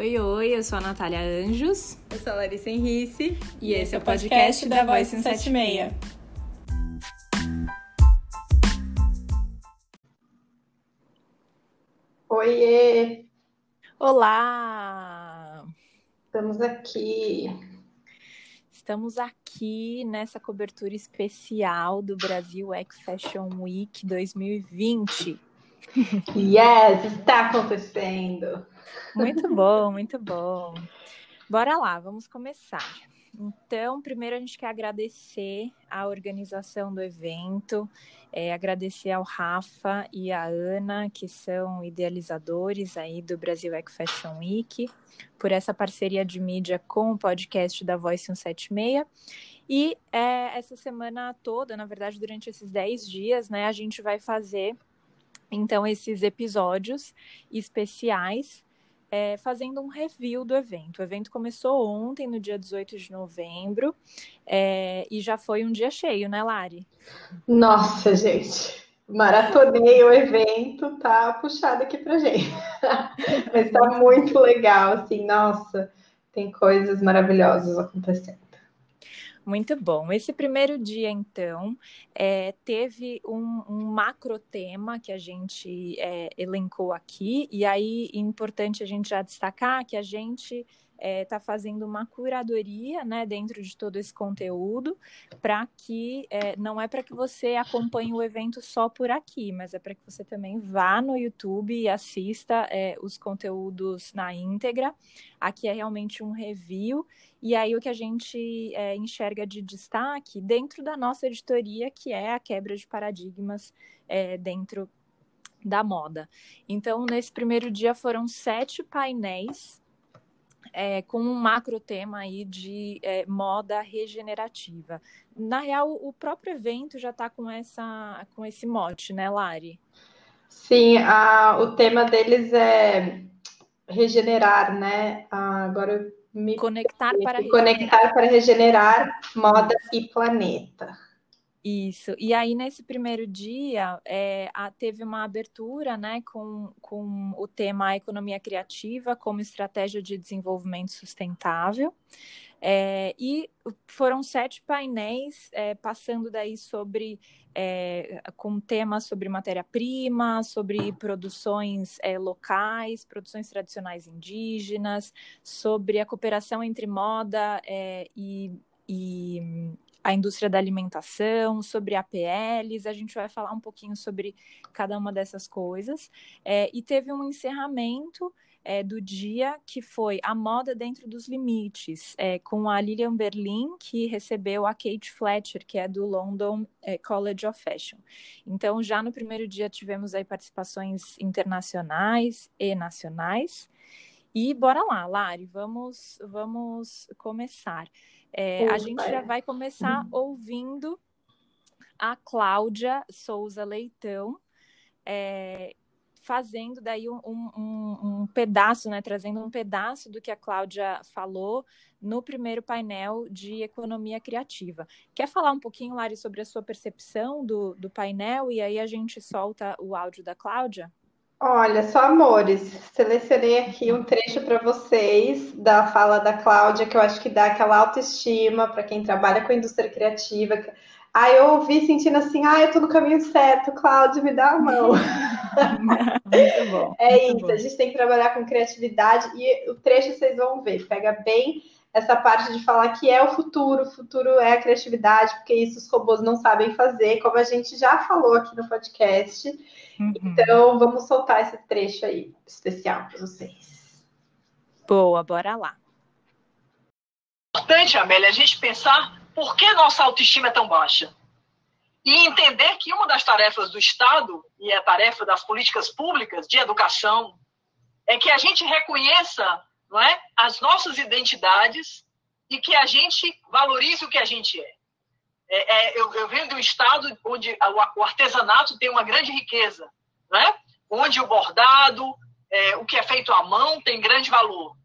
Oi, oi, eu sou a Natália Anjos. Eu sou a Larissa Henrice. E, e esse é o podcast, podcast da Voice 176. Oiê! Olá! Estamos aqui. Estamos aqui nessa cobertura especial do Brasil X Fashion Week 2020. Yes, está acontecendo. Muito bom, muito bom. Bora lá, vamos começar. Então, primeiro a gente quer agradecer a organização do evento, é, agradecer ao Rafa e à Ana, que são idealizadores aí do Brasil Eco Fashion Week, por essa parceria de mídia com o podcast da Voice 176. E é, essa semana toda, na verdade, durante esses 10 dias, né, a gente vai fazer então esses episódios especiais é, fazendo um review do evento. O evento começou ontem, no dia 18 de novembro, é, e já foi um dia cheio, né, Lari? Nossa, gente. Maratonei o evento, tá puxado aqui pra gente. Mas tá muito legal, assim, nossa, tem coisas maravilhosas acontecendo. Muito bom. Esse primeiro dia, então, é, teve um, um, macro tema que a gente é, elencou aqui, e aí importante a gente já destacar que a gente está é, tá fazendo uma curadoria né, dentro de todo esse conteúdo, para que é, não é para que você acompanhe o evento só por aqui, mas é para que você também vá no YouTube e assista é, os conteúdos na íntegra. Aqui é realmente um review, e aí o que a gente é, enxerga de destaque dentro da nossa editoria, que é a quebra de paradigmas é, dentro da moda. Então, nesse primeiro dia foram sete painéis é, com um macro tema aí de é, moda regenerativa. Na real, o próprio evento já está com, essa, com esse mote, né, Lari? Sim, a, o tema deles é regenerar, né? agora eu me conectar para conectar para regenerar moda e planeta. Isso. E aí, nesse primeiro dia, é, a, teve uma abertura né, com, com o tema Economia Criativa como estratégia de desenvolvimento sustentável. É, e foram sete painéis é, passando daí sobre é, com temas sobre matéria-prima, sobre produções locais, produções tradicionais indígenas, sobre a cooperação entre moda e, e a indústria da alimentação, sobre APLs, a gente vai falar um pouquinho sobre cada uma dessas coisas. É, e teve um encerramento é, do dia que foi a moda dentro dos limites, é, com a Lilian Berlin, que recebeu a Kate Fletcher, que é do London é, College of Fashion. Então, já no primeiro dia tivemos aí participações internacionais e nacionais. E bora lá, Lari, vamos, vamos começar. É, a gente já vai começar uhum. ouvindo a Cláudia Souza Leitão, é, fazendo daí um, um, um, pedaço, né, trazendo um pedaço do que a Cláudia falou no primeiro painel de economia criativa. Quer falar um pouquinho, Lari, sobre a sua percepção do, do painel e aí a gente solta o áudio da Cláudia? Olha, só amores, selecionei aqui um trecho para vocês da fala da Cláudia, que eu acho que dá aquela autoestima para quem trabalha com a indústria criativa. Aí eu ouvi sentindo assim, ah, eu tô no caminho certo, Cláudia, me dá a mão. muito bom. É muito isso, bom. a gente tem que trabalhar com criatividade e o trecho vocês vão ver, pega bem essa parte de falar que é o futuro, o futuro é a criatividade, porque isso os robôs não sabem fazer, como a gente já falou aqui no podcast. Uhum. Então, vamos soltar esse trecho aí especial para vocês. Boa, bora lá. Importante, Amélia, a gente pensar por que nossa autoestima é tão baixa. E entender que uma das tarefas do Estado, e é a tarefa das políticas públicas de educação, é que a gente reconheça não é, as nossas identidades e que a gente valorize o que a gente é. É, é, eu, eu, venho de um estado onde o, artesanato tem uma grande riqueza, né? onde o bordado, é, o que é feito à mão, tem grande valor.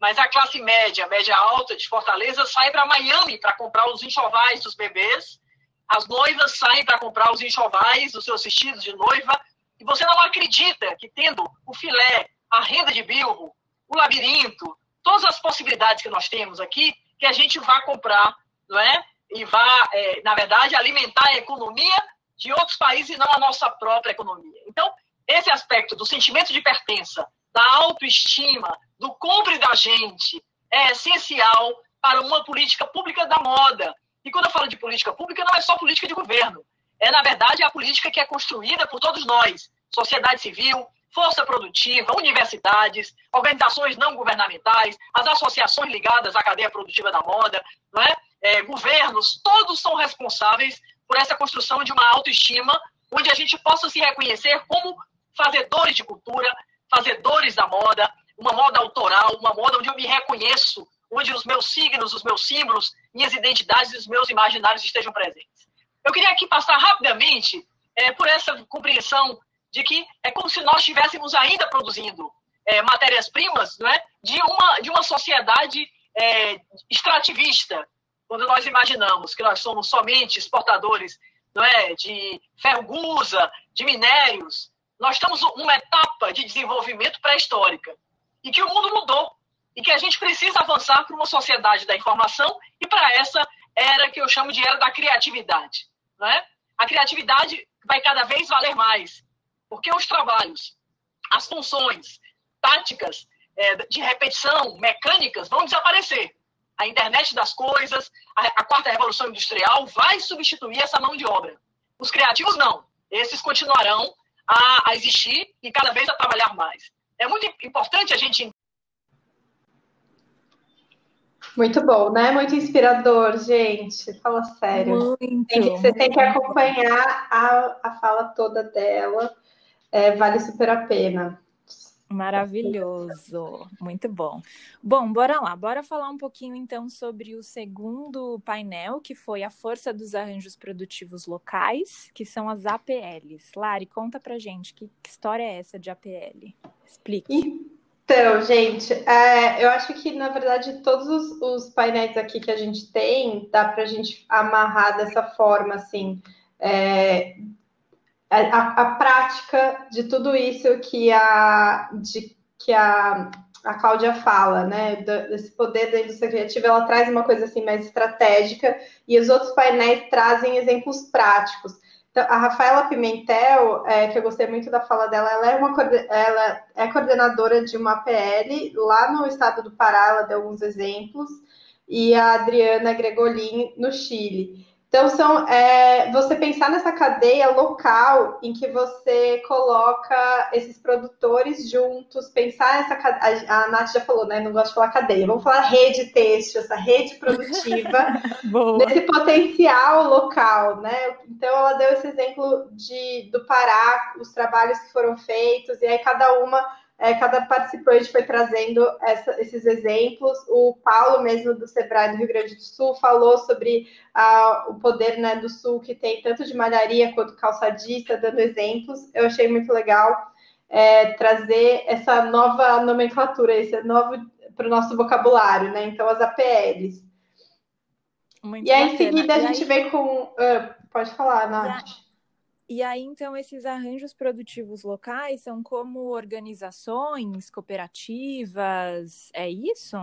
Mas a classe média, média alta de Fortaleza, sai para Miami para comprar os enxovais dos bebês, as noivas saem para comprar os enxovais dos seus vestidos de noiva, e você não acredita que tendo o filé, a renda de bilro, o labirinto, todas as possibilidades que nós temos aqui, que a gente vá comprar, não é? E vá, é, na verdade, alimentar a economia de outros países e não a nossa própria economia. Então, esse aspecto do sentimento de pertença, da autoestima, do compre da gente, é essencial para uma política pública da moda. E quando eu falo de política pública, não é só política de governo. É, na verdade, a política que é construída por todos nós, sociedade civil, força produtiva, universidades, organizações não governamentais, as associações ligadas à cadeia produtiva da moda, não é? É, governos, todos são responsáveis por essa construção de uma autoestima onde a gente possa se reconhecer como fazedores de cultura, fazedores da moda, uma moda autoral, uma moda onde eu me reconheço, onde os meus signos, os meus símbolos, minhas identidades e os meus imaginários estejam presentes. Eu queria aqui passar rapidamente é, por essa compreensão de que é como se nós estivéssemos ainda produzindo é, matérias-primas é, de, uma, de uma sociedade é, extrativista, quando nós imaginamos que nós somos somente exportadores não é, de ferro-gusa, de minérios, nós estamos numa etapa de desenvolvimento pré-histórica e que o mundo mudou e que a gente precisa avançar para uma sociedade da informação e para essa era que eu chamo de era da criatividade. Não é? A criatividade vai cada vez valer mais. Porque os trabalhos, as funções táticas é, de repetição, mecânicas, vão desaparecer. A internet das coisas, a, a quarta revolução industrial vai substituir essa mão de obra. Os criativos não. Esses continuarão a, a existir e cada vez a trabalhar mais. É muito importante a gente muito bom, né? Muito inspirador, gente. Fala sério. Muito, tem que, você tem que acompanhar a, a fala toda dela é, vale super a pena. Maravilhoso, muito bom. Bom, bora lá, bora falar um pouquinho então sobre o segundo painel, que foi a força dos arranjos produtivos locais, que são as APLs. Lari, conta pra gente que, que história é essa de APL? Explique. Então, gente, é, eu acho que na verdade todos os, os, painéis aqui que a gente tem dá para a gente amarrar dessa forma, assim, é, a, a, prática de tudo isso que a, de, que a, a Cláudia fala, né? Desse poder da indústria criativa, ela traz uma coisa assim mais estratégica e os outros painéis trazem exemplos práticos. Então, a Rafaela Pimentel, é, que eu gostei muito da fala dela, ela é, uma, ela é coordenadora de uma PL lá no estado do Pará, ela deu alguns exemplos, e a Adriana Gregolin no Chile. Então, são, é, você pensar nessa cadeia local em que você coloca esses produtores juntos, pensar essa a, a Nath já falou, né? Não gosto de falar cadeia, vamos falar rede têxtil, essa rede produtiva, desse potencial local, né? Então, ela deu esse exemplo de, do Pará, os trabalhos que foram feitos, e aí cada uma é, cada participante foi trazendo essa, esses exemplos. O Paulo, mesmo do Sebrae do Rio Grande do Sul, falou sobre ah, o poder né, do Sul, que tem tanto de malharia quanto calçadista, dando exemplos. Eu achei muito legal é, trazer essa nova nomenclatura, esse novo para o nosso vocabulário, né? Então, as APLs. Muito e aí, bacana. em seguida, a gente aí... vem com. Uh, pode falar, Nath. E aí, então, esses arranjos produtivos locais são como organizações, cooperativas, é isso?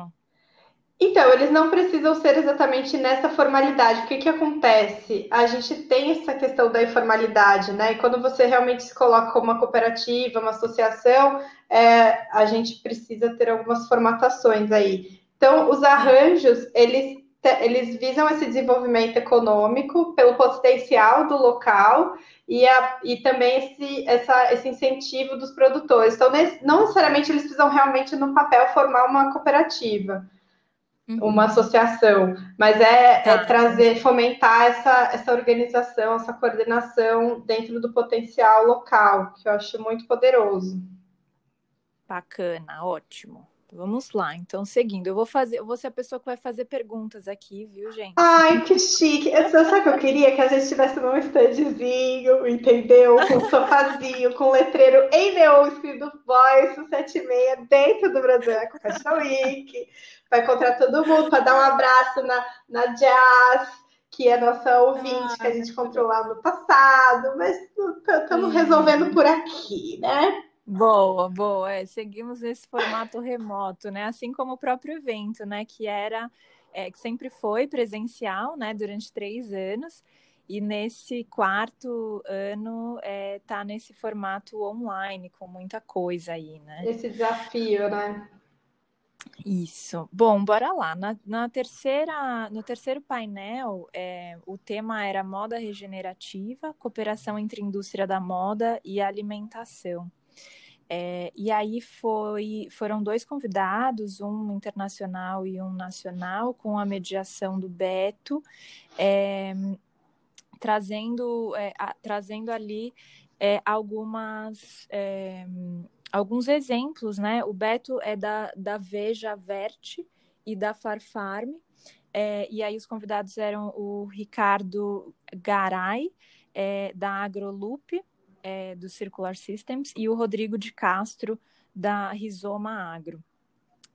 Então, eles não precisam ser exatamente nessa formalidade. O que, que acontece? A gente tem essa questão da informalidade, né? E quando você realmente se coloca como uma cooperativa, uma associação, é, a gente precisa ter algumas formatações aí. Então, os arranjos, eles, eles visam esse desenvolvimento econômico pelo potencial do local e, a, e também esse, essa, esse incentivo dos produtores. Então, não necessariamente eles precisam realmente, no papel, formar uma cooperativa, uhum. uma associação, mas é, é tá. é, trazer, fomentar essa, essa organização, essa coordenação dentro do potencial local, que eu acho muito poderoso. Bacana, ótimo. Vamos lá, então seguindo, eu vou fazer, eu vou ser a pessoa que vai fazer perguntas aqui, viu, gente? Ai, que chique! Eu, sabe o que eu queria? Que a gente tivesse num standzinho, entendeu? Com um sofazinho, com um letreiro em neon escrito Voice 76 dentro do Brasil com Fashion Week, para encontrar todo mundo, para dar um abraço na, na Jazz, que é nossa ouvinte, que a gente encontrou lá no passado, mas estamos resolvendo por aqui, né? Boa, boa. É, seguimos nesse formato remoto, né? Assim como o próprio evento, né? Que era, é, que sempre foi presencial, né? Durante três anos. E nesse quarto ano está é, nesse formato online, com muita coisa aí, né? Esse desafio, né? Isso. Bom, bora lá. Na, na terceira, no terceiro painel, é, o tema era moda regenerativa, cooperação entre indústria da moda e alimentação. É, e aí foi, foram dois convidados, um internacional e um nacional, com a mediação do Beto. É, trazendo, é, a, trazendo ali é, algumas é, alguns exemplos, né? O Beto é da, da Veja Verte e da Farfarm, é, e aí os convidados eram o Ricardo Garay, é, da AgroLoop, é, do Circular Systems, e o Rodrigo de Castro, da Rizoma Agro.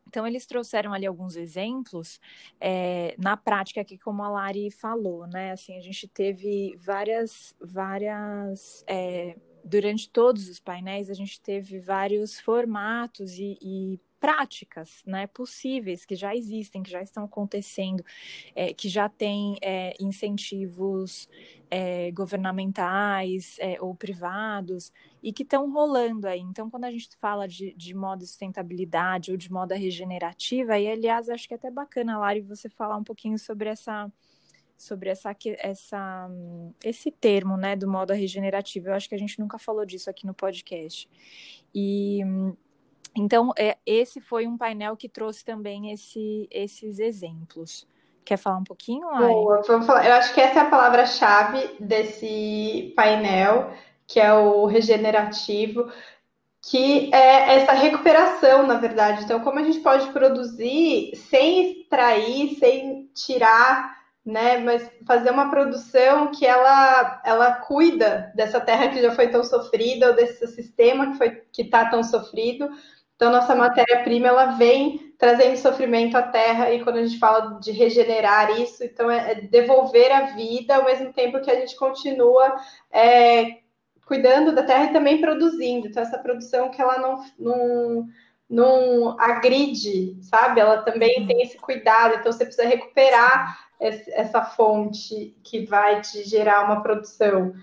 Então, eles trouxeram ali alguns exemplos é, na prática, aqui como a Lari falou, né? Assim, a gente teve várias, várias é, durante todos os painéis, a gente teve vários formatos e, e práticas né, possíveis que já existem, que já estão acontecendo, é, que já têm é, incentivos é, governamentais é, ou privados e que estão rolando aí. Então, quando a gente fala de, de moda sustentabilidade ou de moda regenerativa, e aliás, acho que é até bacana, Lari, você falar um pouquinho sobre essa sobre essa, essa, esse termo, né, do moda regenerativa. Eu acho que a gente nunca falou disso aqui no podcast. E então, é, esse foi um painel que trouxe também esse, esses exemplos. Quer falar um pouquinho, Lari? Boa, vamos falar. Eu acho que essa é a palavra-chave desse painel, que é o regenerativo, que é essa recuperação, na verdade. Então, como a gente pode produzir sem extrair, sem tirar, né? Mas fazer uma produção que ela, ela cuida dessa terra que já foi tão sofrida, ou desse sistema que foi que está tão sofrido, então, nossa matéria-prima ela vem trazendo sofrimento à terra, e quando a gente fala de regenerar isso, então é, é devolver a vida ao mesmo tempo que a gente continua é, cuidando da terra e também produzindo. Então, essa produção que ela não, não, não agride, sabe? Ela também uhum. tem esse cuidado, então você precisa recuperar essa fonte que vai te gerar uma produção.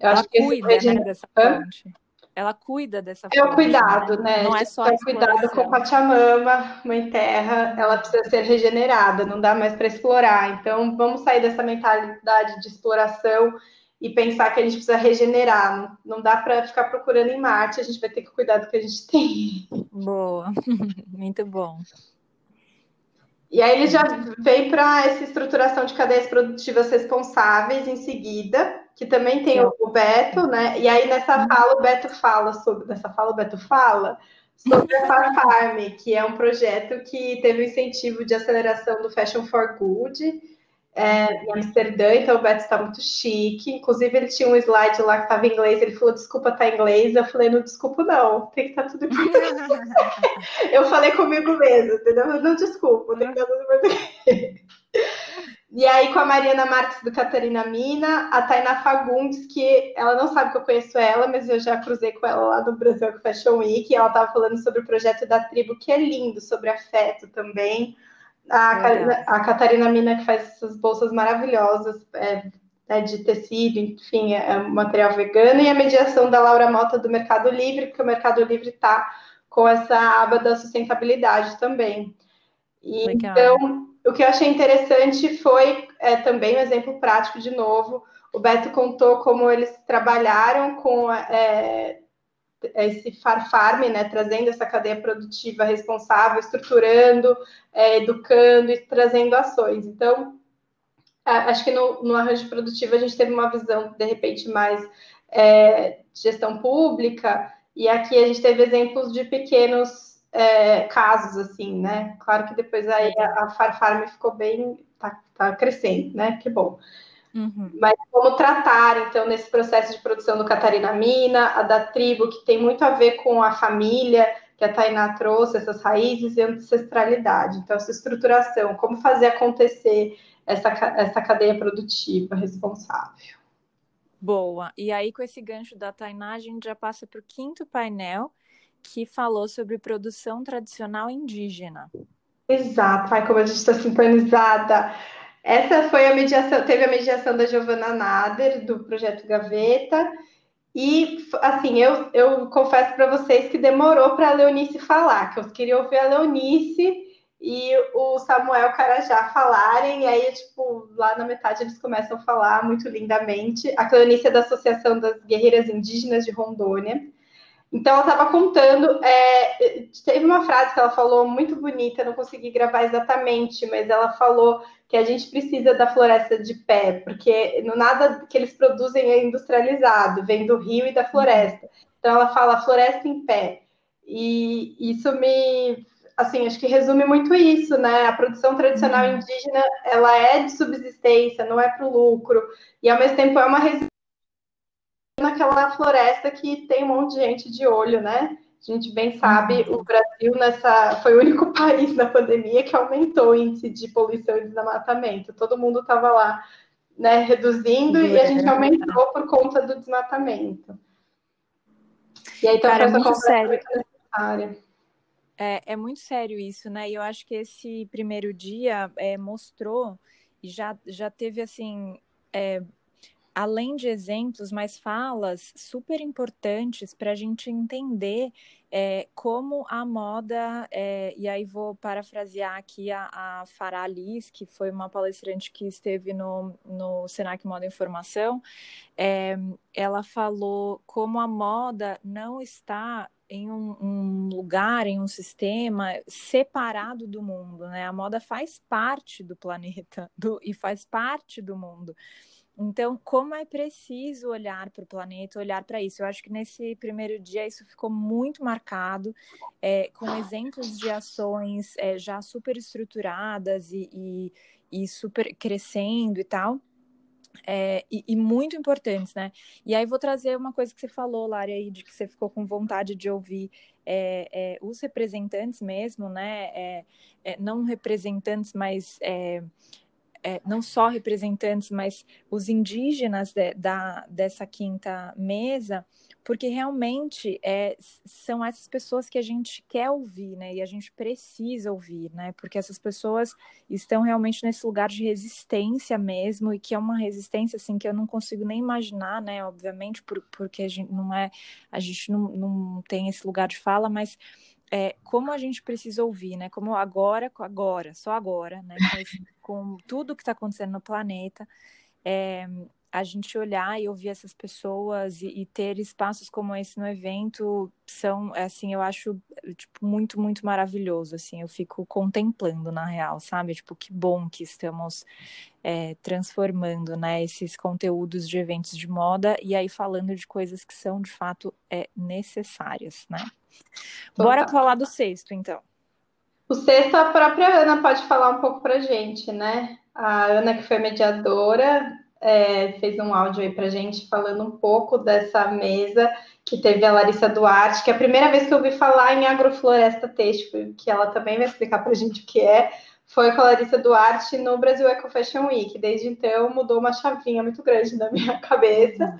Eu ela acho que cuida, esse... né, dessa fonte ela cuida dessa É o cuidado, né? né? Não é só é cuidado com Pachamama, mãe terra, ela precisa ser regenerada, não dá mais para explorar. Então, vamos sair dessa mentalidade de exploração e pensar que a gente precisa regenerar. Não dá para ficar procurando em Marte, a gente vai ter que cuidar do que a gente tem. Boa, muito bom. E aí ele já vem para essa estruturação de cadeias produtivas responsáveis em seguida, que também tem o, o Beto, né? E aí nessa uhum. fala o Beto fala sobre, nessa fala o Beto fala sobre a Farm, que é um projeto que teve o incentivo de aceleração do Fashion for Good é, em Amsterdã, então o Beto está muito chique. Inclusive, ele tinha um slide lá que estava em inglês, ele falou, desculpa, tá em inglês. Eu falei, não desculpa, não, tem que estar tá tudo em português. eu falei comigo mesmo, entendeu? Não desculpa, tem que estar tá tudo em português. E aí, com a Mariana Marques do Catarina Mina, a Tainá Fagundes, que ela não sabe que eu conheço ela, mas eu já cruzei com ela lá no Brasil Fashion Week, e ela estava falando sobre o projeto da tribo, que é lindo, sobre afeto também. A, a Catarina Mina, que faz essas bolsas maravilhosas é, é de tecido, enfim, é, é material vegano, e a mediação da Laura Mota do Mercado Livre, porque o Mercado Livre está com essa aba da sustentabilidade também. E, então o que eu achei interessante foi é, também um exemplo prático, de novo. O Beto contou como eles trabalharam com é, esse farfarm, né, trazendo essa cadeia produtiva responsável, estruturando, é, educando e trazendo ações. Então, acho que no, no, arranjo produtivo a gente teve uma visão, de repente, mais é, de gestão pública, e aqui a gente teve exemplos de pequenos é, casos, assim, né? Claro que depois aí a, a Farfarm ficou bem, tá, tá, crescendo, né? Que bom. Uhum. Mas como tratar, então, nesse processo de produção do Catarina Mina, a da tribo, que tem muito a ver com a família, que a Tainá trouxe, essas raízes e ancestralidade. Então, essa estruturação, como fazer acontecer essa, essa cadeia produtiva responsável. Boa. E aí, com esse gancho da Tainá, a gente já passa para o quinto painel, que falou sobre produção tradicional indígena. Exato, ai, como a gente está sintonizada. Essa foi a mediação, teve a mediação da Giovana Nader, do projeto Gaveta, e assim, eu, eu confesso para vocês que demorou para a Leonice falar, que eu queria ouvir a Leonice e o Samuel Carajá falarem, e aí, tipo, lá na metade eles começam a falar muito lindamente. A Cleonice é da Associação das Guerreiras Indígenas de Rondônia. Então, ela estava contando, é, teve uma frase que ela falou muito bonita, não consegui gravar exatamente, mas ela falou que a gente precisa da floresta de pé, porque no nada que eles produzem é industrializado, vem do rio e da floresta. Então, ela fala floresta em pé. E isso me assim, acho que resume muito isso, né? A produção tradicional uhum. indígena, ela é de subsistência, não é para o lucro, e ao mesmo tempo é uma resistência naquela floresta que tem um monte de gente de olho, né? A gente bem sabe, uhum. o Brasil nessa foi o único país na pandemia que aumentou o índice de poluição e desmatamento. Todo mundo estava lá, né, reduzindo e a gente aumentou por conta do desmatamento. E aí, então, Cara, essa muito sério. necessária. É, é muito sério isso, né? E eu acho que esse primeiro dia é, mostrou e já, já teve assim. É, além de exemplos, mas falas super importantes para a gente entender é, como a moda, é, e aí vou parafrasear aqui a, a Farah Alice, que foi uma palestrante que esteve no, no Senac Moda Informação, é, ela falou como a moda não está em um, um, lugar, em um sistema separado do mundo, né? A moda faz parte do planeta do, e faz parte do mundo. Então, como é preciso olhar para o planeta, olhar para isso? Eu acho que nesse primeiro dia isso ficou muito marcado, é, com exemplos de ações é, já super estruturadas e, e, e super crescendo e tal é, e, e, muito importantes, né? E aí vou trazer uma coisa que você falou, Lari, aí, de que você ficou com vontade de ouvir é, é, os representantes mesmo, né? Não representantes, mas é, não só representantes, mas os indígenas de, da, dessa quinta mesa, porque realmente é, são essas pessoas que a gente quer ouvir, né? E a gente precisa ouvir, né? Porque essas pessoas estão realmente nesse lugar de resistência mesmo, e que é uma resistência assim que eu não consigo nem imaginar, né? Obviamente, por, porque a gente não é, a gente não, não tem esse lugar de fala, mas é, como a gente precisa ouvir, né? Como agora, agora, só agora, né? Mas com tudo que está acontecendo no planeta, é, a gente olhar e ouvir essas pessoas e, e, ter espaços como esse no evento são, assim, eu acho, tipo, muito, muito maravilhoso, assim, eu fico contemplando, na real, sabe? Tipo, que bom que estamos é, transformando, né, esses conteúdos de eventos de moda e aí falando de coisas que são, de fato, é, necessárias, né? Bora falar do sexto, então. O sexto, a própria Ana pode falar um pouco pra gente, né? A Ana, que foi mediadora, é, fez um áudio aí pra gente falando um pouco dessa mesa que teve a Larissa Duarte, que é a primeira vez que eu ouvi falar em agrofloresta têxtil, que ela também vai explicar pra gente o que é, foi com a Larissa Duarte no Brasil Eco Fashion Week. Desde então mudou uma chavinha muito grande na minha cabeça.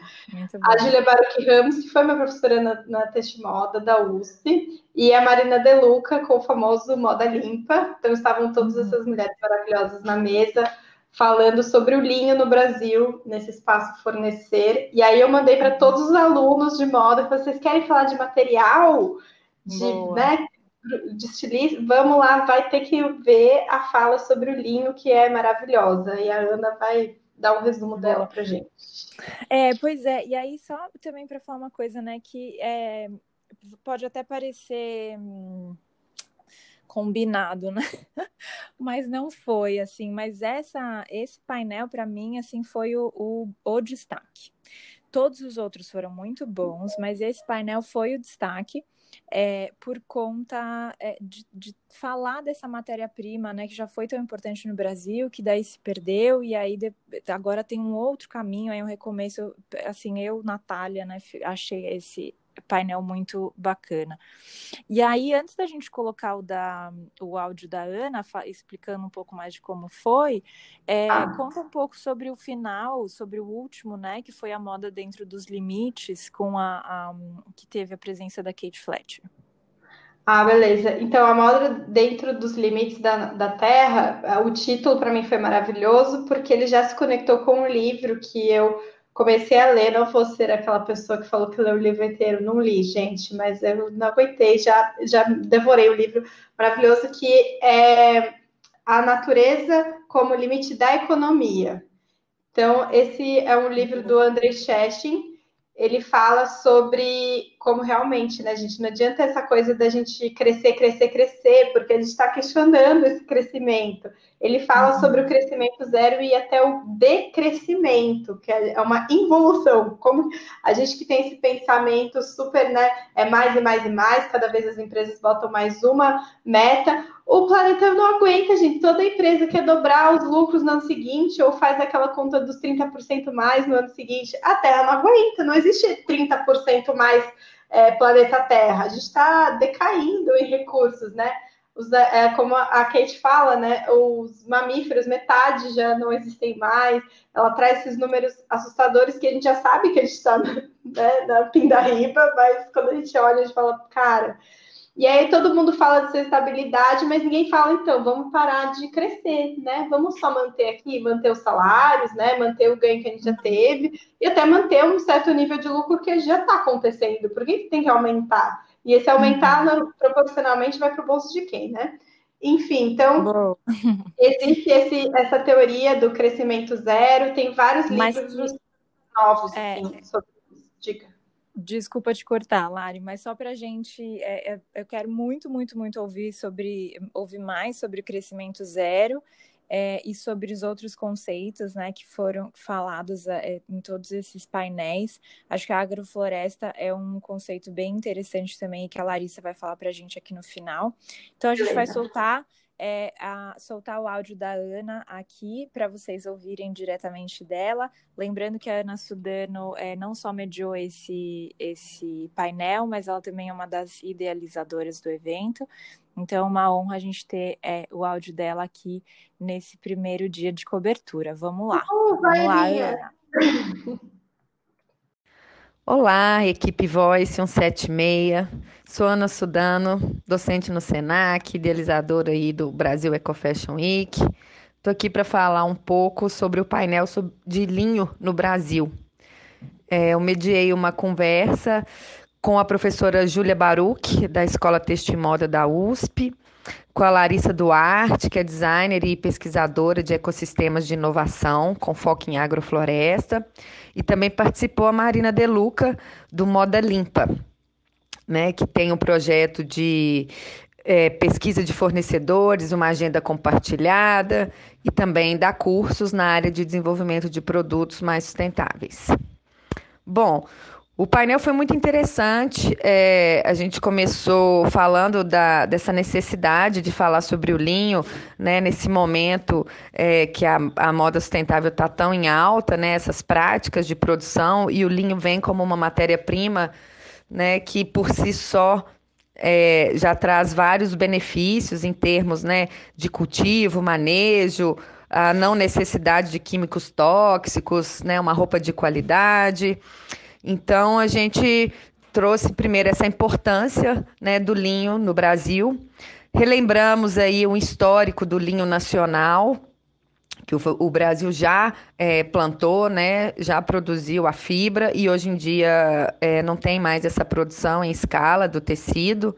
a Julia Baruch Ramos, que foi minha professora na, na Teste Moda da USP, e a Marina Deluca com o famoso Moda Limpa. Então estavam todas uhum. essas mulheres maravilhosas na mesa falando sobre o linho no Brasil, nesse espaço fornecer. E aí eu mandei para todos os alunos de moda, vocês querem falar de material, de, né, de estilista? Vamos lá, vai ter que ver a fala sobre o linho, que é maravilhosa. E a Ana vai dar um resumo dela para gente. É, pois é. E aí só também para falar uma coisa, né, que é, pode até parecer hum, combinado, né? mas não foi assim. Mas essa, esse painel para mim assim foi o, o, o destaque. Todos os outros foram muito bons, mas esse painel foi o destaque. É, por conta é, de, de, falar dessa matéria-prima, né, que já foi tão importante no Brasil, que daí se perdeu, e aí de, agora tem um outro caminho, aí um recomeço, assim, eu, Natália, né, achei esse, painel muito bacana. E aí, antes da gente colocar o, da, o áudio da Ana, explicando um pouco mais de como foi, é, ah. conta um pouco sobre o final, sobre o último, né, que foi a moda dentro dos limites, com a, a que teve a presença da Kate Fletcher. Ah, beleza. Então, a moda dentro dos limites da, da Terra, o título para mim foi maravilhoso, porque ele já se conectou com um livro que eu comecei a ler, não vou ser aquela pessoa que falou que leu o livro inteiro, não li, gente, mas eu não aguentei, já, já devorei o livro maravilhoso que é A Natureza como Limite da Economia. Então, esse é um livro do Andrei Cheshin, ele fala sobre como realmente, né, gente, não adianta essa coisa da gente crescer, crescer, crescer, porque a gente está questionando esse crescimento. Ele fala uhum. sobre o crescimento zero e até o decrescimento, que é uma involução. Como a gente que tem esse pensamento super, né, é mais e mais e mais, cada vez as empresas botam mais uma meta, o planeta não aguenta, gente. Toda empresa quer dobrar os lucros no ano seguinte ou faz aquela conta dos 30% mais no ano seguinte. A Terra não aguenta, não existe 30% mais é, planeta Terra. A gente está decaindo em recursos, né? Os, é, como a Kate fala, né? Os mamíferos, metade já não existem mais. Ela traz esses números assustadores que a gente já sabe que a gente está né, na pindaíba, mas quando a gente olha, a gente fala, cara e aí todo mundo fala de sustentabilidade, mas ninguém fala, então, vamos parar de crescer, né? Vamos só manter aqui, manter os salários, né? Manter o ganho que a gente já teve e até manter um certo nível de lucro que já está acontecendo. Por que, que tem que aumentar? E esse aumentar uhum. proporcionalmente vai para o bolso de quem, né? Enfim, então existe esse, essa teoria do crescimento zero, tem vários mas, livros novos é, assim, sobre isso. Diga. Desculpa te cortar, Lari, mas só para a gente, é, é, eu quero muito, muito, muito ouvir sobre, ouvir mais sobre o crescimento zero é, e sobre os outros conceitos, né, que foram falados é, em todos esses painéis. Acho que a agrofloresta é um conceito bem interessante também que a Larissa vai falar para a gente aqui no final. Então a gente vai soltar é, a, soltar o áudio da Ana aqui para vocês ouvirem diretamente dela. Lembrando que a Ana Sudano é, não só mediou esse, esse painel, mas ela também é uma das idealizadoras do evento. Então, é uma honra a gente ter é, o áudio dela aqui nesse primeiro dia de cobertura. Vamos lá. Uh, Vamos lá, Ana. Olá, equipe Voice 176. Sou Ana Sudano, docente no SENAC, idealizadora aí do Brasil Eco Fashion Week. Estou aqui para falar um pouco sobre o painel de linho no Brasil. É, eu mediei uma conversa com a professora Júlia Baruch, da Escola Texto e Moda da USP, com a Larissa Duarte, que é designer e pesquisadora de ecossistemas de inovação, com foco em agrofloresta, e também participou a Marina Deluca, do Moda Limpa né, que tem um projeto de é, pesquisa de fornecedores, uma agenda compartilhada e também dá cursos na área de desenvolvimento de produtos mais sustentáveis. Bom, o painel foi muito interessante. É, a gente começou falando da, dessa necessidade de falar sobre o linho, né, nesse momento é, que a, a moda sustentável está tão em alta, né, essas práticas de produção, e o linho vem como uma matéria-prima né, que por si só é, já traz vários benefícios em termos né, de cultivo, manejo, a não necessidade de químicos tóxicos, né, uma roupa de qualidade. Então, a gente trouxe primeiro essa importância né, do linho no Brasil. Relembramos aí um histórico do linho nacional, que o, o Brasil já é, plantou, né, já produziu a fibra e hoje em dia é, não tem mais essa produção em escala do tecido,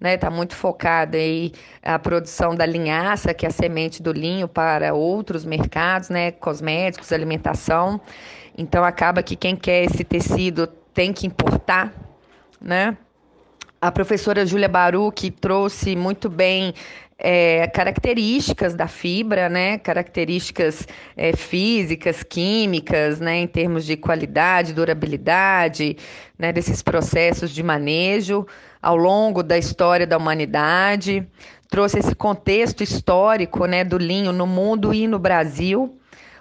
né, está muito focada aí a produção da linhaça, que é a semente do linho para outros mercados, né, cosméticos, alimentação. Então acaba que quem quer esse tecido tem que importar, né? A professora Júlia que trouxe muito bem é, características da fibra, né? Características é, físicas, químicas, né? Em termos de qualidade, durabilidade, né? Desses processos de manejo ao longo da história da humanidade. Trouxe esse contexto histórico, né? Do linho no mundo e no Brasil.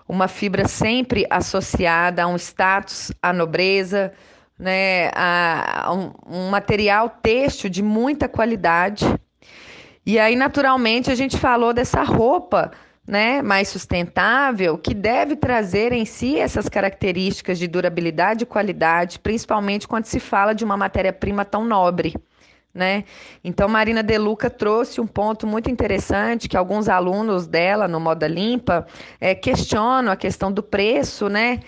Uma fibra sempre associada a um status, à nobreza, né? A, a um, um material têxtil de muita qualidade e aí, naturalmente, a gente falou dessa roupa né, mais sustentável, que deve trazer em si essas características de durabilidade e qualidade, principalmente quando se fala de uma matéria-prima tão nobre, né? Então, Marina Deluca trouxe um ponto muito interessante que alguns alunos dela no Moda Limpa é, questionam a questão do preço, né?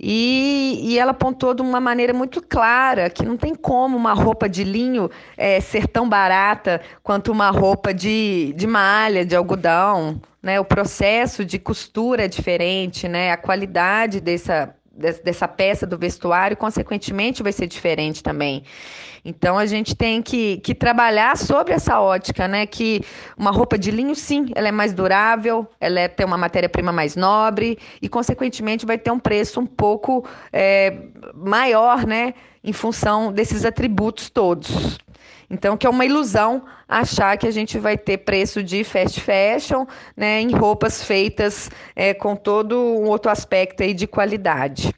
E, e, ela apontou de uma maneira muito clara que não tem como uma roupa de linho é, ser tão barata quanto uma roupa de, de malha, de algodão. Né? O processo de costura é diferente, né? a qualidade dessa, dessa peça do vestuário, consequentemente, vai ser diferente também. Então, a gente tem que, que trabalhar sobre essa ótica, né? Que uma roupa de linho, sim, ela é mais durável, ela é, tem uma matéria-prima mais nobre e, consequentemente, vai ter um preço um pouco é, maior, né? Em função desses atributos todos. Então, que é uma ilusão achar que a gente vai ter preço de fast fashion né, em roupas feitas é, com todo um outro aspecto aí de qualidade.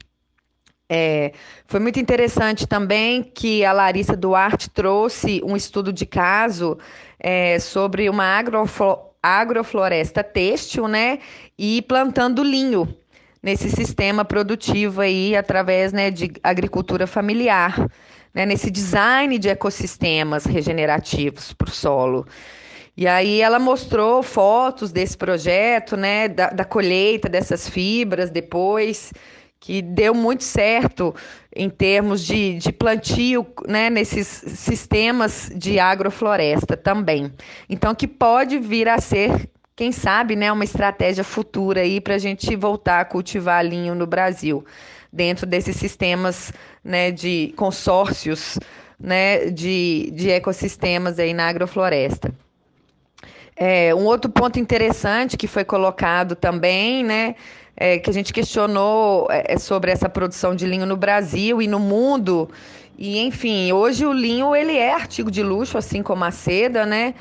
É, foi muito interessante também que a Larissa Duarte trouxe um estudo de caso é, sobre uma agroflo agrofloresta têxtil, né, e plantando linho nesse sistema produtivo aí através né, de agricultura familiar né, nesse design de ecossistemas regenerativos para o solo. E aí ela mostrou fotos desse projeto, né, da, da colheita dessas fibras depois, que deu muito certo em termos de, de plantio né, nesses sistemas de agrofloresta também. Então, que pode vir a ser, quem sabe, né, uma estratégia futura aí para a gente voltar a cultivar linho no Brasil dentro desses sistemas né, de consórcios né, de, de ecossistemas aí na agrofloresta. É, um outro ponto interessante que foi colocado também, né, é, que a gente questionou é, é sobre essa produção de linho no Brasil e no mundo. E, enfim, hoje o linho ele é artigo de luxo, assim como a seda, né?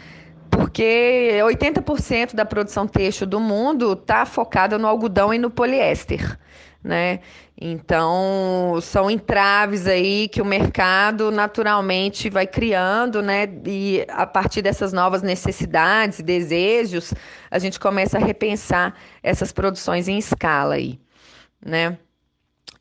Porque 80% da produção têxtil do mundo está focada no algodão e no poliéster, né? Então, são entraves aí que o mercado naturalmente vai criando, né? E a partir dessas novas necessidades e desejos, a gente começa a repensar essas produções em escala aí, né?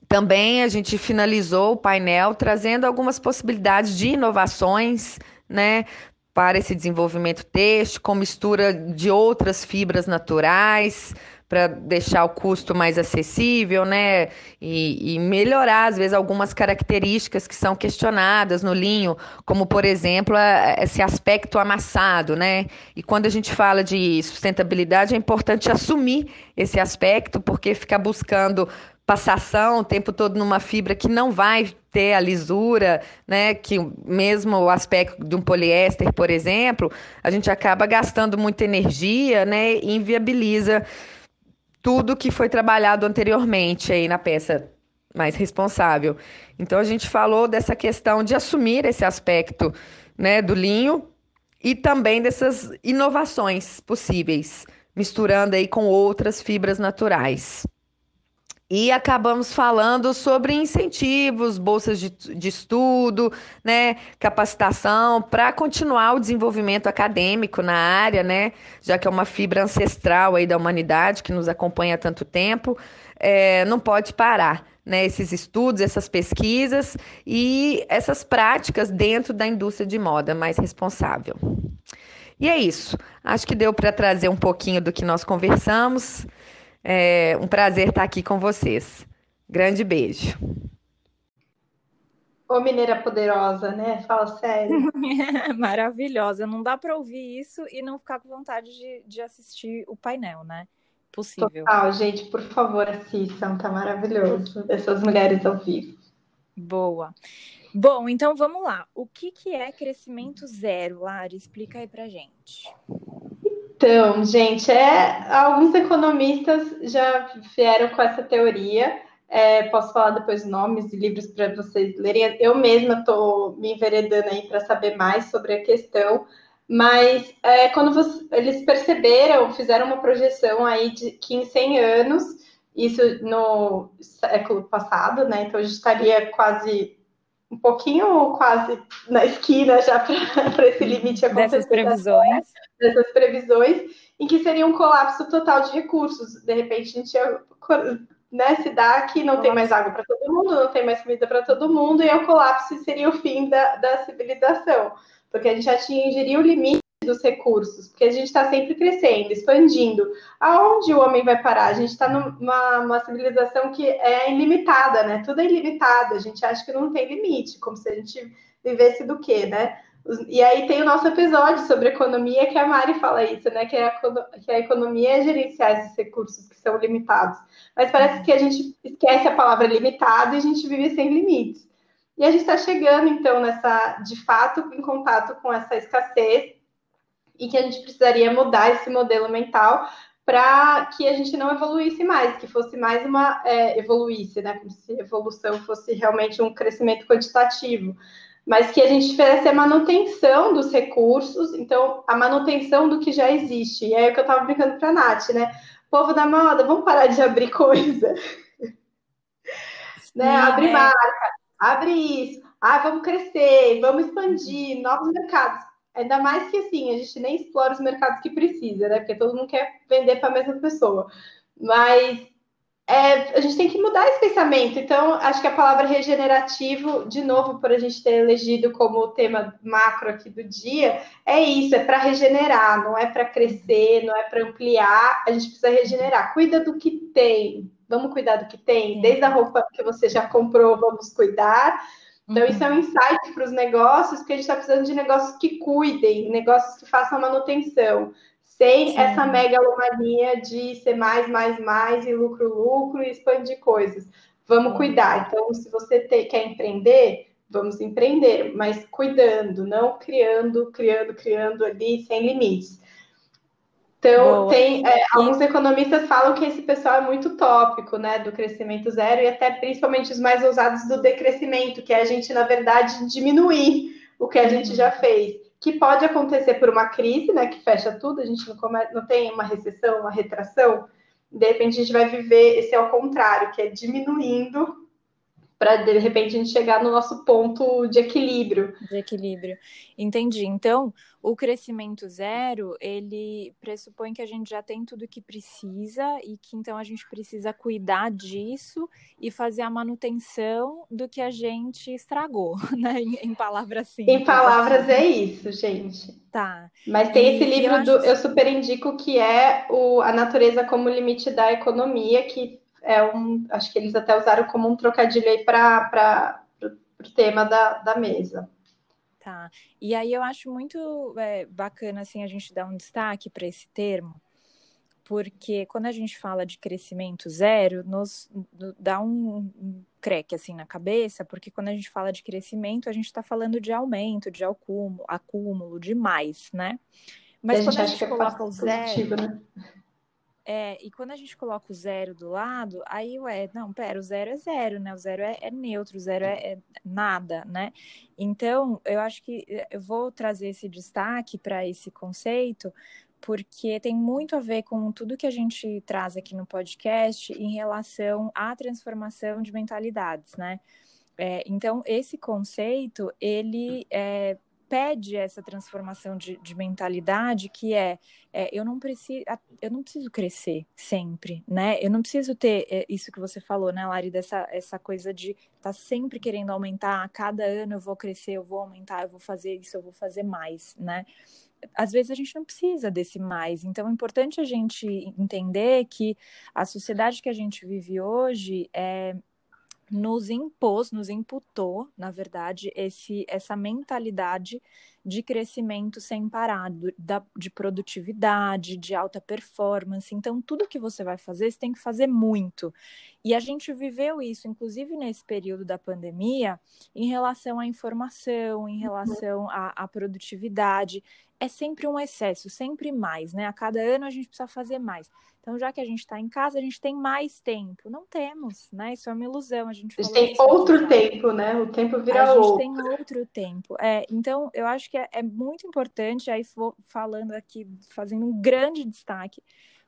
Também a gente finalizou o painel trazendo algumas possibilidades de inovações, né, para esse desenvolvimento têxtil, com mistura de outras fibras naturais, para deixar o custo mais acessível, né? E, e, melhorar, às vezes, algumas características que são questionadas no linho, como, por exemplo, esse aspecto amassado, né? E quando a gente fala de sustentabilidade, é importante assumir esse aspecto, porque ficar buscando passação o tempo todo numa fibra que não vai ter a lisura, né, que mesmo o aspecto de um poliéster, por exemplo, a gente acaba gastando muita energia, né, e inviabiliza tudo que foi trabalhado anteriormente aí na peça mais responsável. Então a gente falou dessa questão de assumir esse aspecto, né, do linho e também dessas inovações possíveis, misturando aí com outras fibras naturais. E acabamos falando sobre incentivos, bolsas de, de estudo, né, capacitação para continuar o desenvolvimento acadêmico na área, né, já que é uma fibra ancestral aí da humanidade que nos acompanha há tanto tempo, é, não pode parar. Né, esses estudos, essas pesquisas e essas práticas dentro da indústria de moda mais responsável. E é isso. Acho que deu para trazer um pouquinho do que nós conversamos. É um prazer estar aqui com vocês. Grande beijo. Ô, mineira poderosa, né? Fala sério. Maravilhosa. Não dá para ouvir isso e não ficar com vontade de, de assistir o painel, né? Possível. Total, gente, por favor, assistam. Tá maravilhoso. Essas mulheres ao vivo. Boa. Bom, então vamos lá. O que, que é crescimento zero, Lara? Explica aí pra gente. Então, gente, é, alguns economistas já vieram com essa teoria. É, posso falar depois nomes de livros para vocês lerem. Eu mesma estou me enveredando aí para saber mais sobre a questão. Mas é, quando você, eles perceberam, fizeram uma projeção aí de que em 100 anos, isso no século passado, né? Então a gente estaria quase um pouquinho quase na esquina já para esse limite acontecer. Dessas previsões. Dessas previsões, em que seria um colapso total de recursos. De repente, a gente ia né, se dá que não tem mais água para todo mundo, não tem mais comida para todo mundo, e o colapso seria o fim da, da civilização. porque a gente atingiria o limite dos recursos, porque a gente está sempre crescendo, expandindo. Aonde o homem vai parar? A gente está numa civilização que é ilimitada, né? Tudo é ilimitado, a gente acha que não tem limite, como se a gente vivesse do quê, né? E aí tem o nosso episódio sobre economia, que a Mari fala isso, né? Que, é a, que a economia é gerenciar esses recursos que são limitados. Mas parece que a gente esquece a palavra limitado e a gente vive sem limites. E a gente está chegando, então, nessa, de fato, em contato com essa escassez e que a gente precisaria mudar esse modelo mental para que a gente não evoluísse mais, que fosse mais uma é, evoluísse, né? Como se evolução fosse realmente um crescimento quantitativo mas que a gente fizesse a manutenção dos recursos, então a manutenção do que já existe. E aí é o que eu estava brincando para a Nath, né? Povo da moda, vamos parar de abrir coisa. né? Abre é... marca, abre isso. Ah, vamos crescer, vamos expandir novos mercados. Ainda mais que assim, a gente nem explora os mercados que precisa, né? Porque todo mundo quer vender para a mesma pessoa. Mas é, a gente tem que mudar esse pensamento. Então, acho que a palavra regenerativo, de novo, por a gente ter elegido como tema macro aqui do dia, é isso: é para regenerar, não é para crescer, não é para ampliar. A gente precisa regenerar. Cuida do que tem. Vamos cuidar do que tem. Desde a roupa que você já comprou, vamos cuidar. Então, isso é um insight para os negócios, porque a gente está precisando de negócios que cuidem, negócios que façam manutenção sem Sim. essa megalomania de ser mais, mais, mais e lucro, lucro e expandir coisas. Vamos cuidar. Então, se você te, quer empreender, vamos empreender, mas cuidando, não criando, criando, criando ali sem limites. Então, Boa. tem é, alguns economistas falam que esse pessoal é muito tópico, né, do crescimento zero e até principalmente os mais ousados do decrescimento, que é a gente, na verdade, diminuir o que a gente já fez que pode acontecer por uma crise, né, que fecha tudo, a gente não, come, não tem uma recessão, uma retração, de repente a gente vai viver esse ao contrário, que é diminuindo para de repente a gente chegar no nosso ponto de equilíbrio. De equilíbrio. Entendi. Então, o crescimento zero, ele pressupõe que a gente já tem tudo que precisa e que então a gente precisa cuidar disso e fazer a manutenção do que a gente estragou, né? Em, em palavras simples. Em palavras é isso, gente. Tá. Mas tem e esse livro eu do eu super indico que é o A Natureza como Limite da Economia, que é um, acho que eles até usaram como um trocadilho aí para o tema da, da mesa. Tá. E aí eu acho muito é, bacana assim a gente dar um destaque para esse termo, porque quando a gente fala de crescimento zero, nos dá um, creque assim na cabeça, porque quando a gente fala de crescimento, a gente está falando de aumento, de acúmulo, acúmulo, de mais, né? Mas a quando a gente é coloca o zero, né? É, e quando a gente coloca o zero do lado, aí, ué, não, pera, o zero é zero, né? O zero é, é neutro, o zero é, é, nada, né? Então, eu acho que eh, eu vou trazer esse destaque para esse conceito, porque tem muito a ver com tudo que a gente traz aqui no podcast em relação à transformação de mentalidades, né? É, então, esse conceito, ele é, pede essa transformação de, de mentalidade que é, é, eu não preciso eu não preciso crescer sempre né eu não preciso ter é, isso que você falou né Lari dessa essa coisa de tá sempre querendo aumentar a cada ano eu vou crescer eu vou aumentar eu vou fazer isso eu vou fazer mais né às vezes a gente não precisa desse mais. Então é importante a gente entender que a sociedade que a gente vive hoje é, nos impôs, nos imputou, na verdade, esse, essa mentalidade de crescimento sem parar, da, de produtividade, de alta performance. Então, tudo que você vai fazer, você tem que fazer muito. E a gente viveu isso, inclusive nesse período da pandemia, em relação à informação, em relação à, à produtividade. É sempre um excesso, sempre mais, né? A cada ano a gente precisa fazer mais. Então, já que a gente está em casa, a gente tem mais tempo. Não temos, né? Isso é uma ilusão. A gente, a gente tem outro tempo, né? O tempo vira outro. A gente outro. tem outro tempo. É, então, eu acho que é, é muito importante, aí falando aqui, fazendo um grande destaque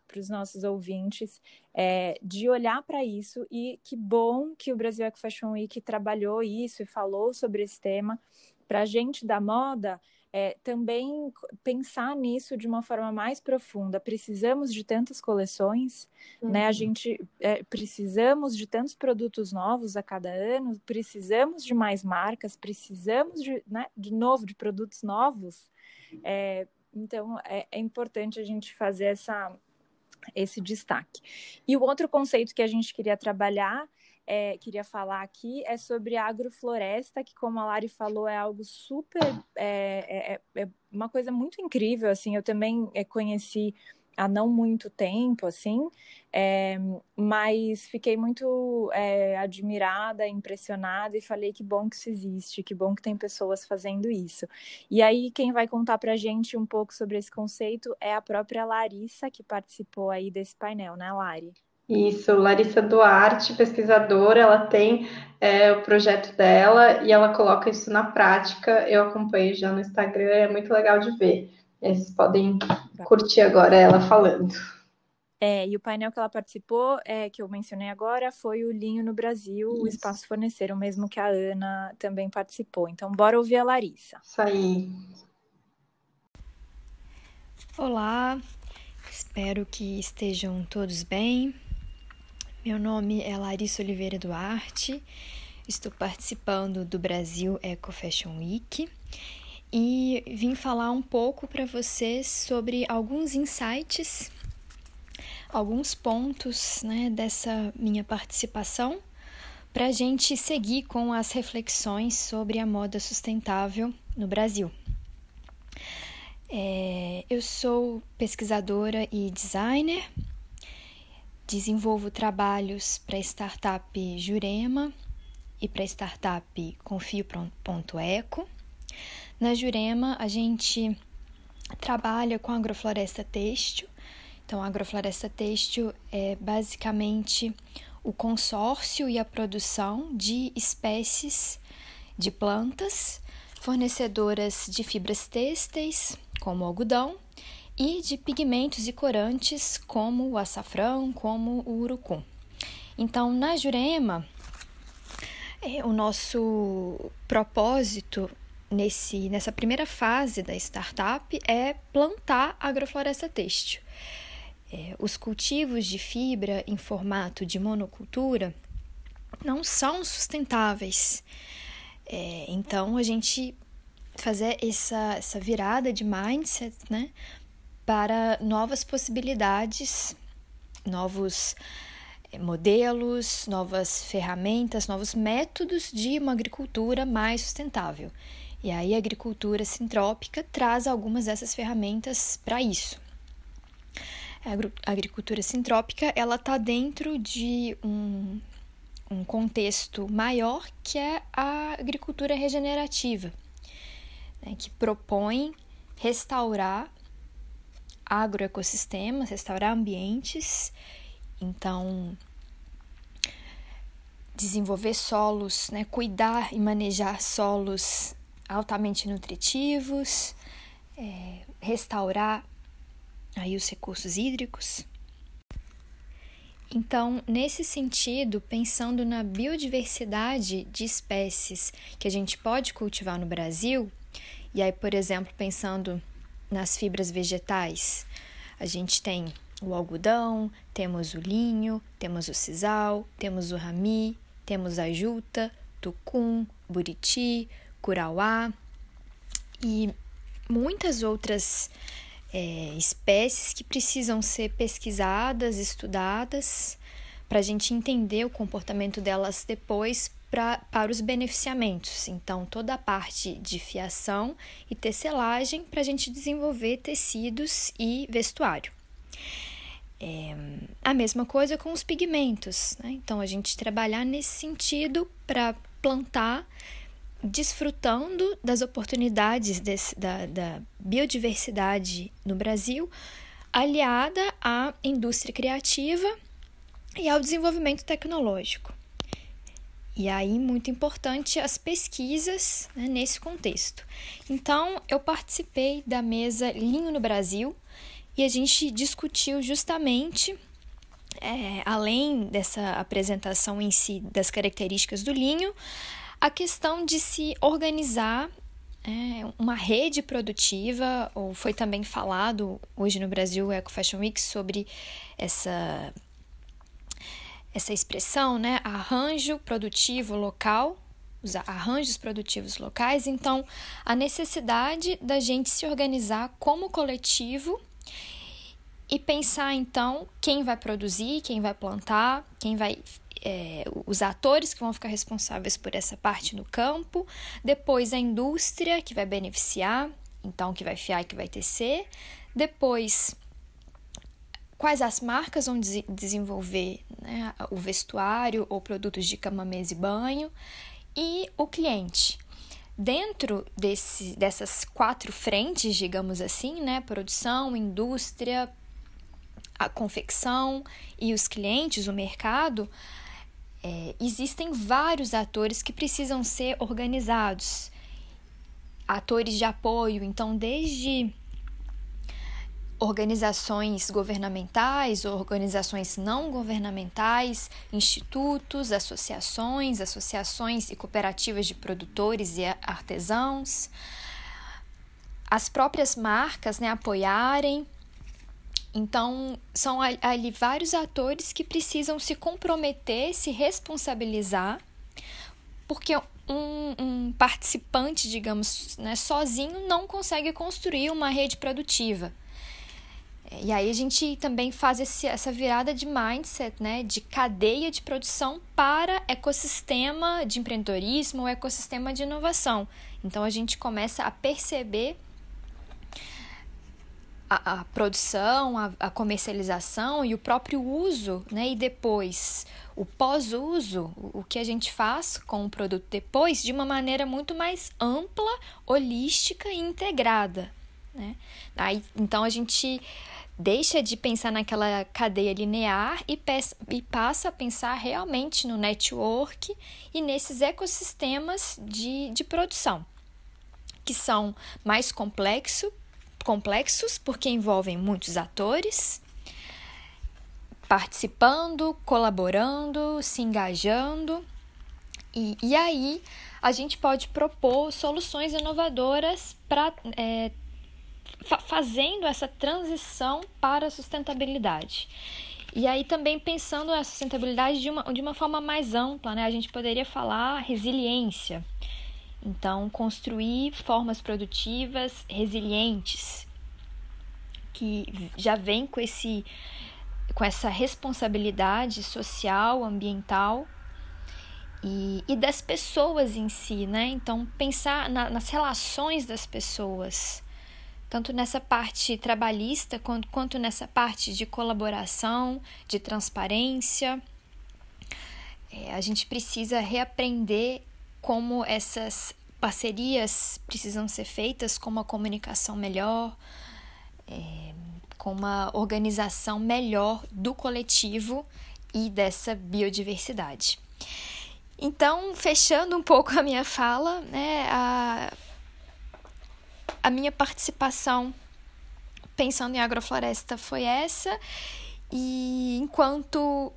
para os nossos ouvintes, é, de olhar para isso e que bom que o Brasil Eco Fashion Week trabalhou isso e falou sobre esse tema. Para a gente da moda, é, também pensar nisso de uma forma mais profunda. Precisamos de tantas coleções, uhum. né? A uhum. gente é, precisamos de tantos produtos novos a cada ano, precisamos de mais marcas, precisamos de, né, de novo de produtos novos. É, então é, é importante a gente fazer essa esse destaque. E o outro conceito que a gente queria trabalhar é, queria falar aqui é sobre agrofloresta, que como a Lari falou, é algo super, é, é, é, é uma coisa muito incrível, assim, eu também é, conheci há não muito tempo, assim, é, mas fiquei muito é, admirada, impressionada e falei que bom que isso existe, que bom que tem pessoas fazendo isso. E aí quem vai contar para gente um pouco sobre esse conceito é a própria Larissa, que participou aí desse painel, né, Lari? Isso, Larissa Duarte, pesquisadora, ela tem é, o projeto dela e ela coloca isso na prática. Eu acompanho já no Instagram, é muito legal de ver. Vocês podem curtir agora ela falando. É, e o painel que ela participou, é, que eu mencionei agora, foi o Linho no Brasil, Isso. o Espaço Fornecer, o mesmo que a Ana também participou. Então, bora ouvir a Larissa. Isso aí. Olá, espero que estejam todos bem. Meu nome é Larissa Oliveira Duarte, estou participando do Brasil Eco Fashion Week e vim falar um pouco para vocês sobre alguns insights, alguns pontos né, dessa minha participação para a gente seguir com as reflexões sobre a moda sustentável no Brasil. É, eu sou pesquisadora e designer Desenvolvo trabalhos para a startup Jurema e para a startup Confio.eco. Na Jurema, a gente trabalha com agrofloresta têxtil. Então, a agrofloresta têxtil é basicamente o consórcio e a produção de espécies de plantas fornecedoras de fibras têxteis, como algodão, e de pigmentos e corantes como o açafrão, como o urucum. Então, na Jurema, é, o nosso propósito nesse, nessa primeira fase da startup é plantar agrofloresta têxtil. É, os cultivos de fibra em formato de monocultura não são sustentáveis. É, então, a gente fazer essa, essa virada de mindset, né? Para novas possibilidades, novos eh, modelos, novas ferramentas, novos métodos de uma agricultura mais sustentável. E aí a agricultura sintrópica traz algumas dessas ferramentas para isso. A agricultura sintrópica ela está dentro de um, um contexto maior que é a agricultura regenerativa, né, que propõe restaurar agroecossistemas, restaurar ambientes, então desenvolver solos, né, cuidar e manejar solos altamente nutritivos, é, restaurar aí os recursos hídricos. Então, nesse sentido, pensando na biodiversidade de espécies que a gente pode cultivar no Brasil, e aí, por exemplo, pensando nas fibras vegetais. A gente tem o algodão, temos o linho, temos o sisal, temos o rami, temos a juta, tucum, buriti, curauá e muitas outras é, espécies que precisam ser pesquisadas, estudadas, para a gente entender o comportamento delas depois pra, para os beneficiamentos. Então, toda a parte de fiação e tecelagem para a gente desenvolver tecidos e vestuário. É, a mesma coisa com os pigmentos. Né? Então, a gente trabalhar nesse sentido para plantar, desfrutando das oportunidades desse, da, da biodiversidade no Brasil, aliada à indústria criativa e ao desenvolvimento tecnológico. E aí, muito importante, as pesquisas né, nesse contexto. Então, eu participei da mesa Linho no Brasil e a gente discutiu justamente, é, além dessa apresentação em si das características do linho, a questão de se organizar é, uma rede produtiva, ou foi também falado hoje no Brasil Eco Fashion Week sobre essa essa expressão, né? Arranjo produtivo local, os arranjos produtivos locais. Então, a necessidade da gente se organizar como coletivo e pensar então quem vai produzir, quem vai plantar, quem vai é, os atores que vão ficar responsáveis por essa parte no campo, depois a indústria que vai beneficiar, então que vai fiar e que vai tecer, depois quais as marcas vão des desenvolver né, o vestuário ou produtos de cama, mesa e banho, e o cliente. Dentro desse, dessas quatro frentes, digamos assim, né, produção, indústria, a confecção e os clientes, o mercado, é, existem vários atores que precisam ser organizados. Atores de apoio, então, desde organizações governamentais, organizações não governamentais, institutos, associações, associações e cooperativas de produtores e artesãos, as próprias marcas né, apoiarem. Então, são ali vários atores que precisam se comprometer, se responsabilizar, porque um, um participante, digamos, né, sozinho não consegue construir uma rede produtiva. E aí a gente também faz esse, essa virada de mindset, né, de cadeia de produção para ecossistema de empreendedorismo, ecossistema de inovação. Então a gente começa a perceber a, a produção, a, a, comercialização e o próprio uso, né, e depois o pós-uso, o, o que a gente faz com o produto depois, de uma maneira muito mais ampla, holística e integrada. Né? Aí, então a gente deixa de pensar naquela cadeia linear e, e passa a pensar realmente no network e nesses ecossistemas de, de produção, que são mais complexo, complexos porque envolvem muitos atores participando, colaborando, se engajando. E, e aí a gente pode propor soluções inovadoras para é, fazendo essa transição para a sustentabilidade. E aí também pensando a sustentabilidade de uma, de uma forma mais ampla, né? A gente poderia falar resiliência. Então, construir formas produtivas resilientes, que já vem com, esse, com essa responsabilidade social, ambiental e, e das pessoas em si, né? Então, pensar na, nas relações das pessoas tanto nessa parte trabalhista quanto, quanto nessa parte de colaboração, de transparência. É, a gente precisa reaprender como essas parcerias precisam ser feitas com uma comunicação melhor, é, com uma organização melhor do coletivo e dessa biodiversidade. Então, fechando um pouco a minha fala, né, a, a minha participação pensando em agrofloresta foi essa. E enquanto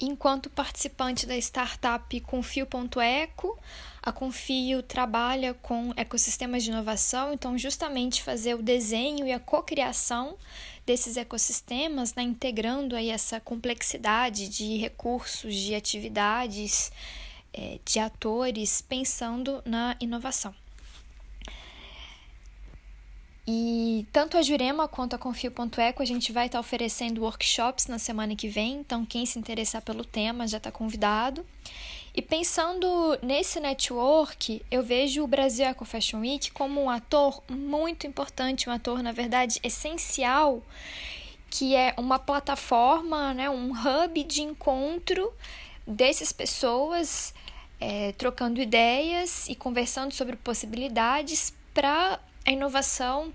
enquanto participante da startup Confio.eco, a Confio trabalha com ecossistemas de inovação, então justamente fazer o desenho e a cocriação desses ecossistemas, né, integrando aí essa complexidade de recursos, de atividades é, de atores pensando na inovação. E tanto a Jurema quanto a Confio.eco a gente vai estar oferecendo workshops na semana que vem, então quem se interessar pelo tema já está convidado. E pensando nesse network, eu vejo o Brasil Eco Fashion Week como um ator muito importante, um ator, na verdade, essencial, que é uma plataforma, né, um hub de encontro dessas pessoas é, trocando ideias e conversando sobre possibilidades para a inovação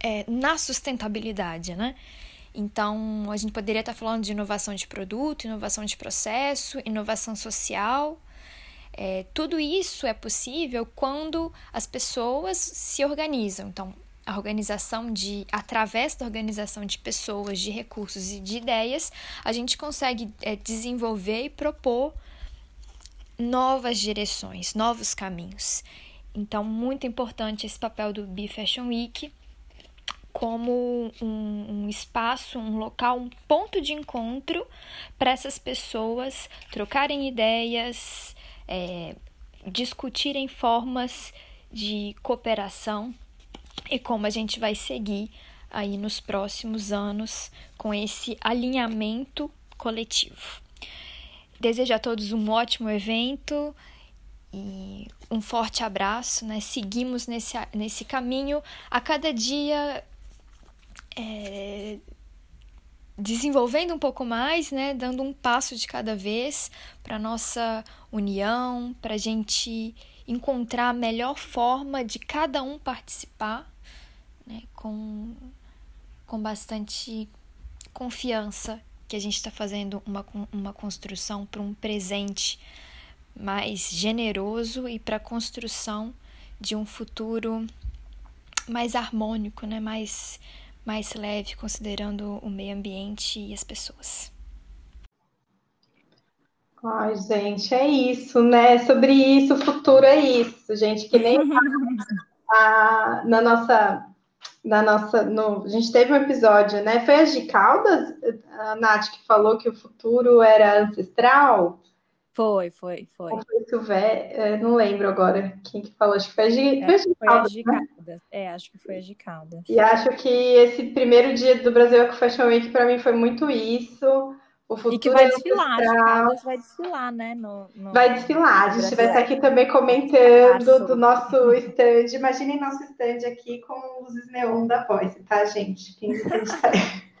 é, na sustentabilidade, né? Então, a gente poderia estar falando de inovação de produto, inovação de processo, inovação social. É, tudo isso é possível quando as pessoas se organizam. Então, a organização de, através da organização de pessoas, de recursos e de ideias, a gente consegue é, desenvolver e propor novas direções, novos caminhos. Então, muito importante esse papel do Be Fashion Week como um, um, espaço, um local, um ponto de encontro para essas pessoas trocarem ideias, é, discutirem formas de cooperação e como a gente vai seguir aí nos próximos anos com esse alinhamento coletivo. Desejo a todos um ótimo evento e um forte abraço, né? Seguimos nesse, nesse caminho a cada dia é, desenvolvendo um pouco mais, né? Dando um passo de cada vez para nossa união, para a gente encontrar a melhor forma de cada um participar, né? Com, com bastante confiança que a gente está fazendo uma, uma construção para um presente mais generoso e para a construção de um futuro mais harmônico, né? mais, mais leve, considerando o meio ambiente e as pessoas. Ai, gente, é isso, né? Sobre isso, o futuro é isso, gente, que nem a, na nossa na nossa. No, a gente teve um episódio, né? Foi a de Caldas, a Nath, que falou que o futuro era ancestral? Foi, foi, foi. Ou foi Silvé, não lembro agora quem que falou, acho que foi a de, é, foi de Caldas. A de né? Caldas. É, acho que foi a de Caldas. E acho que esse primeiro dia do Brasil Eco Fashion Week, para mim, foi muito isso. O futuro e que vai desfilar, Caldas vai desfilar, né? No, no... Vai desfilar. A gente vai estar aqui também comentando do nosso stand. Imaginem nosso stand aqui com luzes neon da Voice, tá, gente?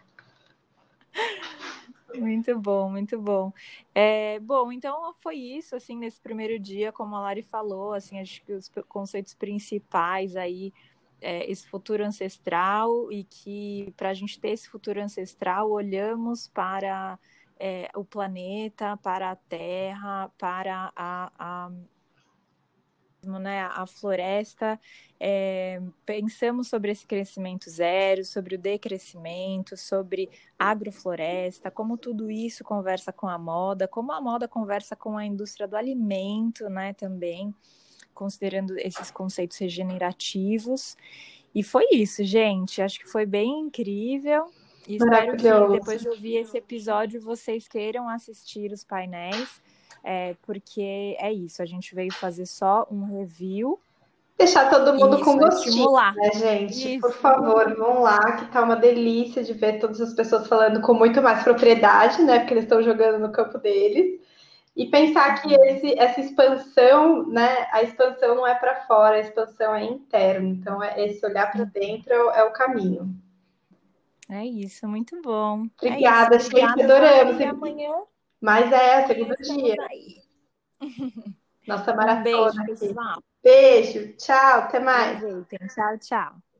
Muito bom, muito bom. É, bom, então foi isso, assim, nesse primeiro dia, como a Lari falou, assim, acho que os conceitos principais aí, é, esse futuro ancestral e que para a gente ter esse futuro ancestral, olhamos para é, o planeta, para a Terra, para a, a né, a floresta, é, pensamos sobre esse crescimento zero, sobre o decrescimento, sobre agrofloresta, como tudo isso conversa com a moda, como a moda conversa com a indústria do alimento, né, também, considerando esses conceitos regenerativos. E foi isso, gente. Acho que foi bem incrível. E espero que depois de ouvir esse episódio vocês queiram assistir os painéis, é, porque é isso, a gente veio fazer só um review. Deixar todo mundo isso, com gostinho, né, gente? Isso. Por favor, vão lá, que tá uma delícia de ver todas as pessoas falando com muito mais propriedade, né? Porque eles estão jogando no campo deles. E pensar que esse, essa expansão, né? A expansão não é para fora, a expansão é interna. Então, é, esse olhar para dentro é, é o caminho. É isso, muito bom. É Obrigada, é gente, adoramos. E amanhã. Mas é, segundo dia. Nossa maratona. Um beijo, pessoal. Beijo, tchau, até mais. Tchau, tchau.